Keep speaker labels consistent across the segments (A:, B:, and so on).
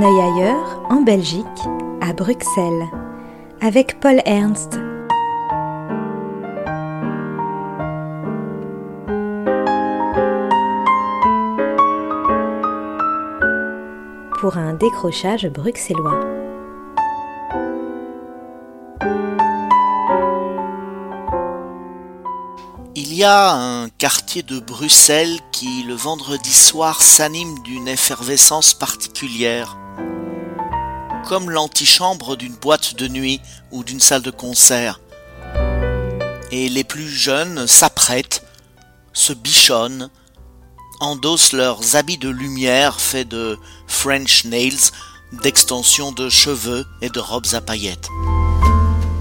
A: un œil ailleurs, en Belgique, à Bruxelles, avec Paul Ernst. Pour un décrochage bruxellois.
B: Il y a un quartier de Bruxelles qui, le vendredi soir, s'anime d'une effervescence particulière, comme l'antichambre d'une boîte de nuit ou d'une salle de concert. Et les plus jeunes s'apprêtent, se bichonnent, endossent leurs habits de lumière faits de French nails, d'extensions de cheveux et de robes à paillettes.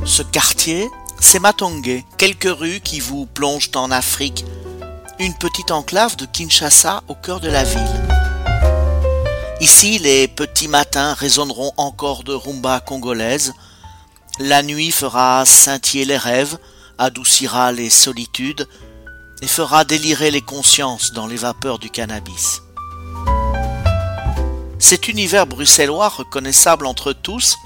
B: Ce quartier, c'est Matongé, quelques rues qui vous plongent en Afrique, une petite enclave de Kinshasa au cœur de la ville. Ici, les petits matins résonneront encore de rumba congolaise, la nuit fera scintiller les rêves, adoucira les solitudes et fera délirer les consciences dans les vapeurs du cannabis. Cet univers bruxellois reconnaissable entre tous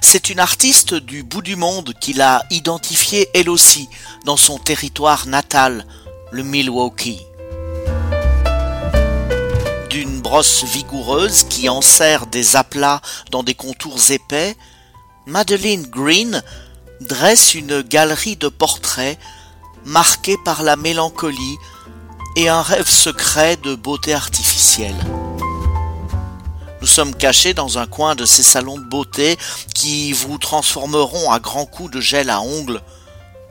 B: c'est une artiste du bout du monde qui l'a identifiée elle aussi dans son territoire natal, le Milwaukee. Vigoureuse qui enserre des aplats dans des contours épais, Madeleine Green dresse une galerie de portraits marqués par la mélancolie et un rêve secret de beauté artificielle. Nous sommes cachés dans un coin de ces salons de beauté qui vous transformeront à grands coups de gel à ongles,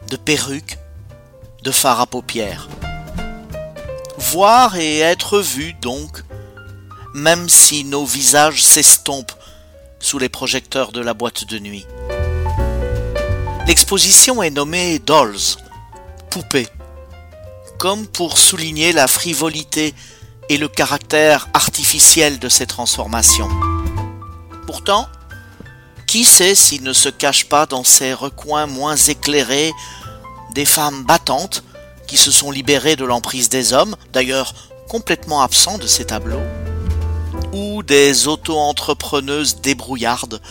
B: de perruques, de fard à paupières. Voir et être vu donc, même si nos visages s'estompent sous les projecteurs de la boîte de nuit. L'exposition est nommée Dolls, poupées, comme pour souligner la frivolité et le caractère artificiel de ces transformations. Pourtant, qui sait s'il ne se cache pas dans ces recoins moins éclairés des femmes battantes qui se sont libérées de l'emprise des hommes, d'ailleurs complètement absents de ces tableaux, ou des auto-entrepreneuses débrouillardes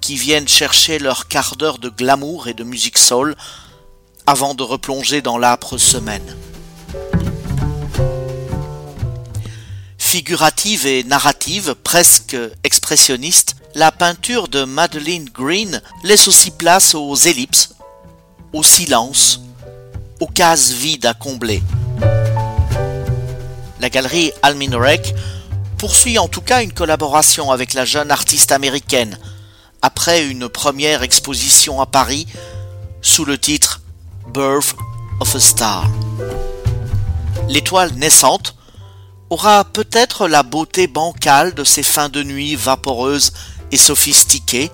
B: qui viennent chercher leur quart d'heure de glamour et de musique soul avant de replonger dans l'âpre semaine. figurative et narrative, presque expressionniste, la peinture de Madeleine Green laisse aussi place aux ellipses, au silence, aux cases vides à combler. La galerie Alminrek poursuit en tout cas une collaboration avec la jeune artiste américaine, après une première exposition à Paris sous le titre Birth of a Star. L'étoile naissante aura peut-être la beauté bancale de ces fins de nuit vaporeuses et sophistiquées,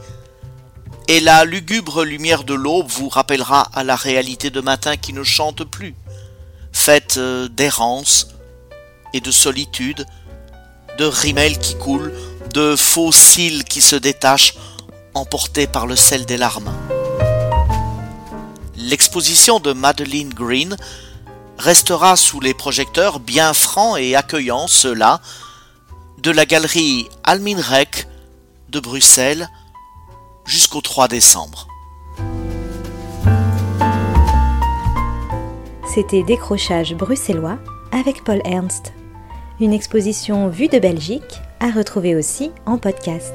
B: et la lugubre lumière de l'aube vous rappellera à la réalité de matin qui ne chante plus, faite euh, d'errance et de solitude, de rimels qui coulent, de faux cils qui se détachent, emportés par le sel des larmes. L'exposition de Madeleine Green restera sous les projecteurs bien francs et accueillants ceux-là de la galerie Alminrek de Bruxelles jusqu'au 3 décembre.
A: C'était Décrochage bruxellois avec Paul Ernst. Une exposition vue de Belgique à retrouver aussi en podcast.